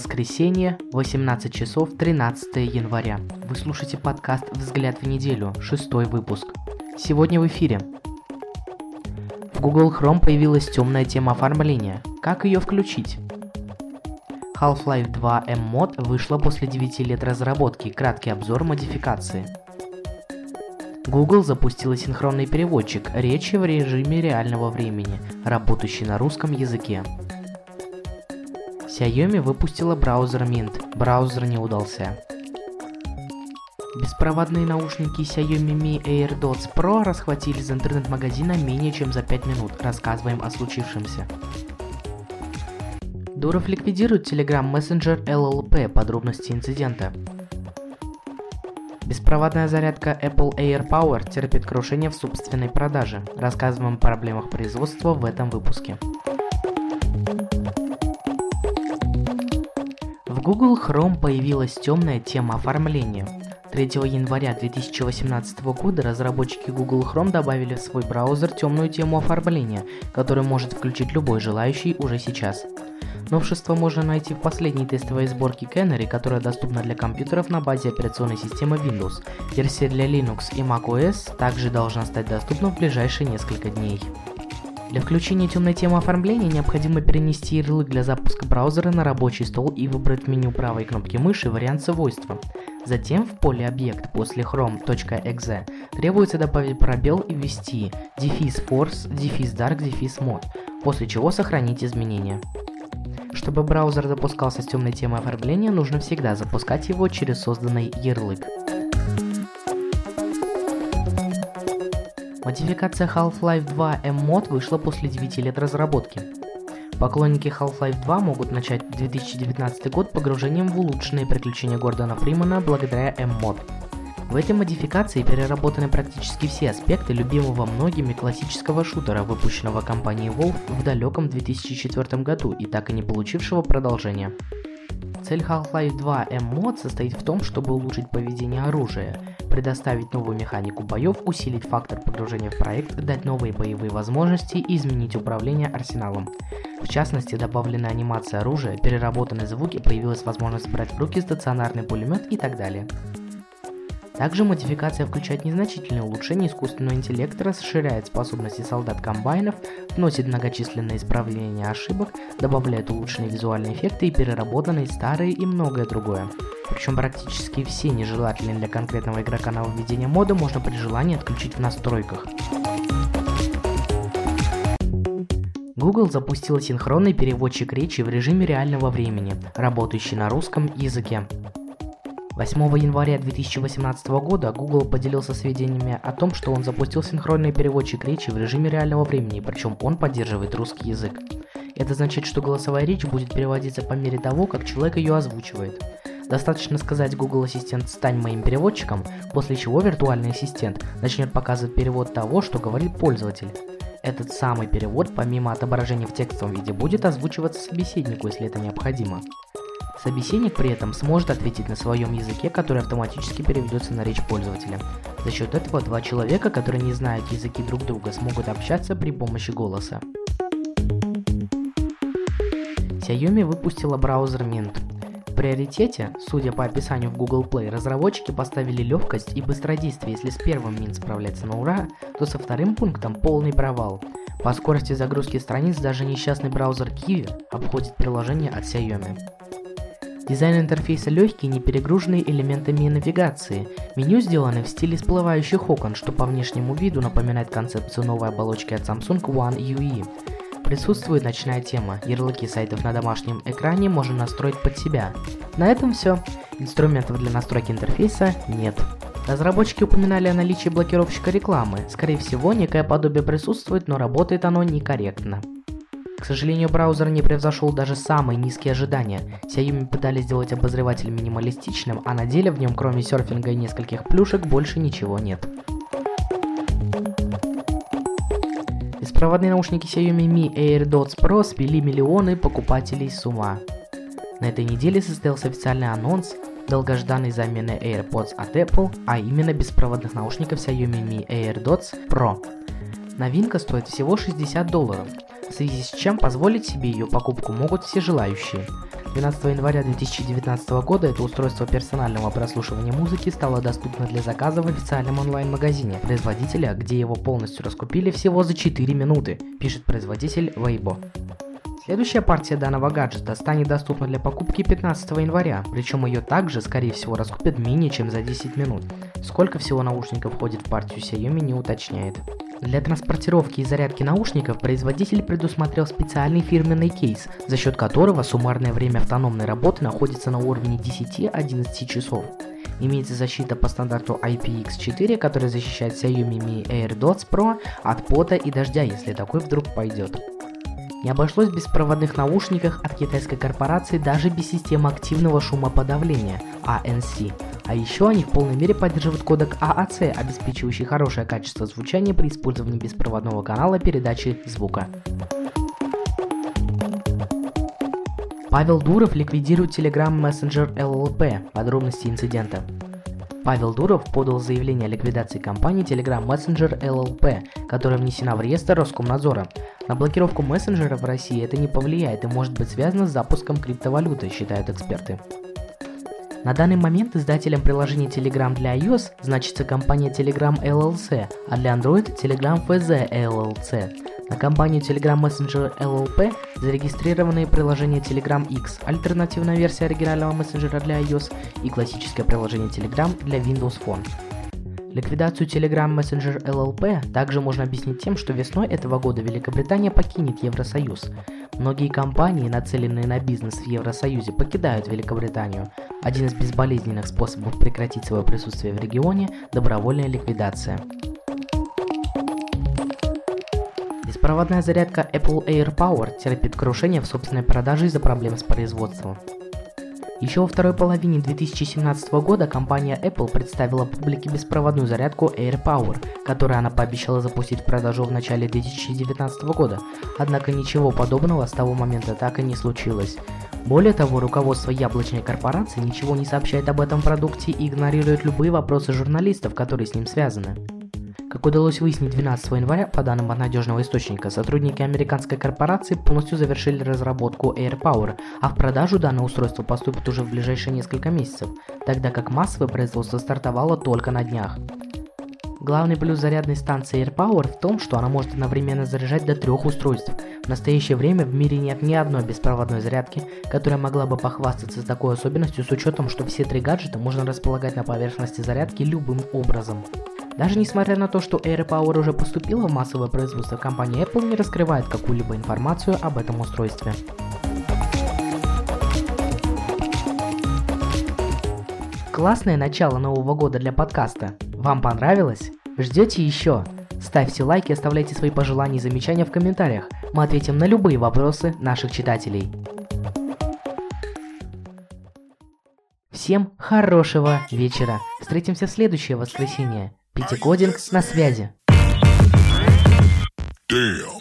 Воскресенье, 18 часов 13 января. Вы слушаете подкаст «Взгляд в неделю», шестой выпуск. Сегодня в эфире. В Google Chrome появилась темная тема оформления. Как ее включить? Half-Life 2 M-Mod вышла после 9 лет разработки. Краткий обзор модификации. Google запустила синхронный переводчик речи в режиме реального времени, работающий на русском языке. Xiaomi выпустила браузер Mint. Браузер не удался. Беспроводные наушники Xiaomi Mi AirDots Pro расхватили из интернет-магазина менее чем за 5 минут. Рассказываем о случившемся. Дуров ликвидирует Messenger LLP. Подробности инцидента. Беспроводная зарядка Apple Air Power терпит крушение в собственной продаже. Рассказываем о проблемах производства в этом выпуске. В Google Chrome появилась темная тема оформления. 3 января 2018 года разработчики Google Chrome добавили в свой браузер темную тему оформления, которую может включить любой желающий уже сейчас. Новшество можно найти в последней тестовой сборке Canary, которая доступна для компьютеров на базе операционной системы Windows. Версия для Linux и macOS также должна стать доступна в ближайшие несколько дней. Для включения темной темы оформления необходимо перенести ярлык для запуска браузера на рабочий стол и выбрать в меню правой кнопки мыши вариант свойства. Затем в поле «Объект» после chrome.exe требуется добавить пробел и ввести дефис force, дефис dark, дефис mod, после чего сохранить изменения. Чтобы браузер запускался с темной темой оформления, нужно всегда запускать его через созданный ярлык. Модификация Half-Life 2 M-Mod вышла после 9 лет разработки. Поклонники Half-Life 2 могут начать 2019 год погружением в улучшенные приключения Гордона Фримана благодаря M-Mod. В этой модификации переработаны практически все аспекты любимого многими классического шутера, выпущенного компанией Valve в далеком 2004 году и так и не получившего продолжения. Цель Half-Life 2 M-Mod состоит в том, чтобы улучшить поведение оружия, предоставить новую механику боев, усилить фактор погружения в проект, дать новые боевые возможности и изменить управление арсеналом. В частности, добавлена анимация оружия, переработаны звуки, появилась возможность брать в руки стационарный пулемет и так далее. Также модификация включает незначительные улучшения искусственного интеллекта, расширяет способности солдат-комбайнов, вносит многочисленные исправления ошибок, добавляет улучшенные визуальные эффекты и переработанные старые и многое другое. Причем практически все нежелательные для конкретного игрока нововведения мода можно при желании отключить в настройках. Google запустил синхронный переводчик речи в режиме реального времени, работающий на русском языке. 8 января 2018 года Google поделился сведениями о том, что он запустил синхронный переводчик речи в режиме реального времени, причем он поддерживает русский язык. Это значит, что голосовая речь будет переводиться по мере того, как человек ее озвучивает. Достаточно сказать Google Ассистент «Стань моим переводчиком», после чего виртуальный ассистент начнет показывать перевод того, что говорит пользователь. Этот самый перевод, помимо отображения в текстовом виде, будет озвучиваться собеседнику, если это необходимо. Собеседник при этом сможет ответить на своем языке, который автоматически переведется на речь пользователя. За счет этого два человека, которые не знают языки друг друга, смогут общаться при помощи голоса. Xiaomi выпустила браузер Mint. В приоритете, судя по описанию в Google Play, разработчики поставили легкость и быстродействие. Если с первым Mint справляется на ура, то со вторым пунктом полный провал. По скорости загрузки страниц даже несчастный браузер Kiwi обходит приложение от Xiaomi. Дизайн интерфейса легкий, не перегруженный элементами навигации. Меню сделаны в стиле всплывающих окон, что по внешнему виду напоминает концепцию новой оболочки от Samsung One UE. Присутствует ночная тема, ярлыки сайтов на домашнем экране можно настроить под себя. На этом все. Инструментов для настройки интерфейса нет. Разработчики упоминали о наличии блокировщика рекламы. Скорее всего, некое подобие присутствует, но работает оно некорректно. К сожалению, браузер не превзошел даже самые низкие ожидания. Xiaomi пытались сделать обозреватель минималистичным, а на деле в нем кроме серфинга и нескольких плюшек больше ничего нет. Беспроводные наушники Xiaomi Mi AirDots Pro свели миллионы покупателей с ума. На этой неделе состоялся официальный анонс долгожданной замены AirPods от Apple, а именно беспроводных наушников Xiaomi Mi AirDots Pro. Новинка стоит всего 60 долларов, в связи с чем позволить себе ее покупку могут все желающие. 12 января 2019 года это устройство персонального прослушивания музыки стало доступно для заказа в официальном онлайн-магазине производителя, где его полностью раскупили всего за 4 минуты, пишет производитель Weibo. Следующая партия данного гаджета станет доступна для покупки 15 января, причем ее также, скорее всего, раскупят менее чем за 10 минут. Сколько всего наушников входит в партию Xiaomi не уточняет. Для транспортировки и зарядки наушников производитель предусмотрел специальный фирменный кейс, за счет которого суммарное время автономной работы находится на уровне 10-11 часов. Имеется защита по стандарту IPX4, которая защищает Xiaomi Mi AirDots Pro от пота и дождя, если такой вдруг пойдет. Не обошлось без проводных наушников от китайской корпорации даже без системы активного шумоподавления ANC. А еще они в полной мере поддерживают кодек AAC, обеспечивающий хорошее качество звучания при использовании беспроводного канала передачи звука. Павел Дуров ликвидирует Telegram Messenger LLP. Подробности инцидента. Павел Дуров подал заявление о ликвидации компании Telegram Messenger LLP, которая внесена в реестр Роскомнадзора. На блокировку мессенджера в России это не повлияет и может быть связано с запуском криптовалюты, считают эксперты. На данный момент издателем приложения Telegram для iOS значится компания Telegram LLC, а для Android Telegram FZ LLC. На компанию Telegram Messenger LLP зарегистрированы приложения Telegram X, альтернативная версия оригинального мессенджера для iOS и классическое приложение Telegram для Windows Phone. Ликвидацию Telegram Messenger LLP также можно объяснить тем, что весной этого года Великобритания покинет Евросоюз. Многие компании, нацеленные на бизнес в Евросоюзе, покидают Великобританию. Один из безболезненных способов прекратить свое присутствие в регионе – добровольная ликвидация. Беспроводная зарядка Apple Air Power терпит крушение в собственной продаже из-за проблем с производством. Еще во второй половине 2017 года компания Apple представила публике беспроводную зарядку Air Power, которую она пообещала запустить в продажу в начале 2019 года. Однако ничего подобного с того момента так и не случилось. Более того, руководство яблочной корпорации ничего не сообщает об этом продукте и игнорирует любые вопросы журналистов, которые с ним связаны. Как удалось выяснить 12 января, по данным надежного источника, сотрудники американской корпорации полностью завершили разработку AirPower, а в продажу данное устройство поступит уже в ближайшие несколько месяцев, тогда как массовое производство стартовало только на днях. Главный плюс зарядной станции AirPower в том, что она может одновременно заряжать до трех устройств. В настоящее время в мире нет ни одной беспроводной зарядки, которая могла бы похвастаться такой особенностью с учетом, что все три гаджета можно располагать на поверхности зарядки любым образом. Даже несмотря на то, что AirPower уже поступила в массовое производство, компания Apple не раскрывает какую-либо информацию об этом устройстве. Классное начало Нового года для подкаста. Вам понравилось? Ждете еще? Ставьте лайки, оставляйте свои пожелания и замечания в комментариях. Мы ответим на любые вопросы наших читателей. Всем хорошего вечера. Встретимся в следующее воскресенье. Пити Кодинг на связи. Damn.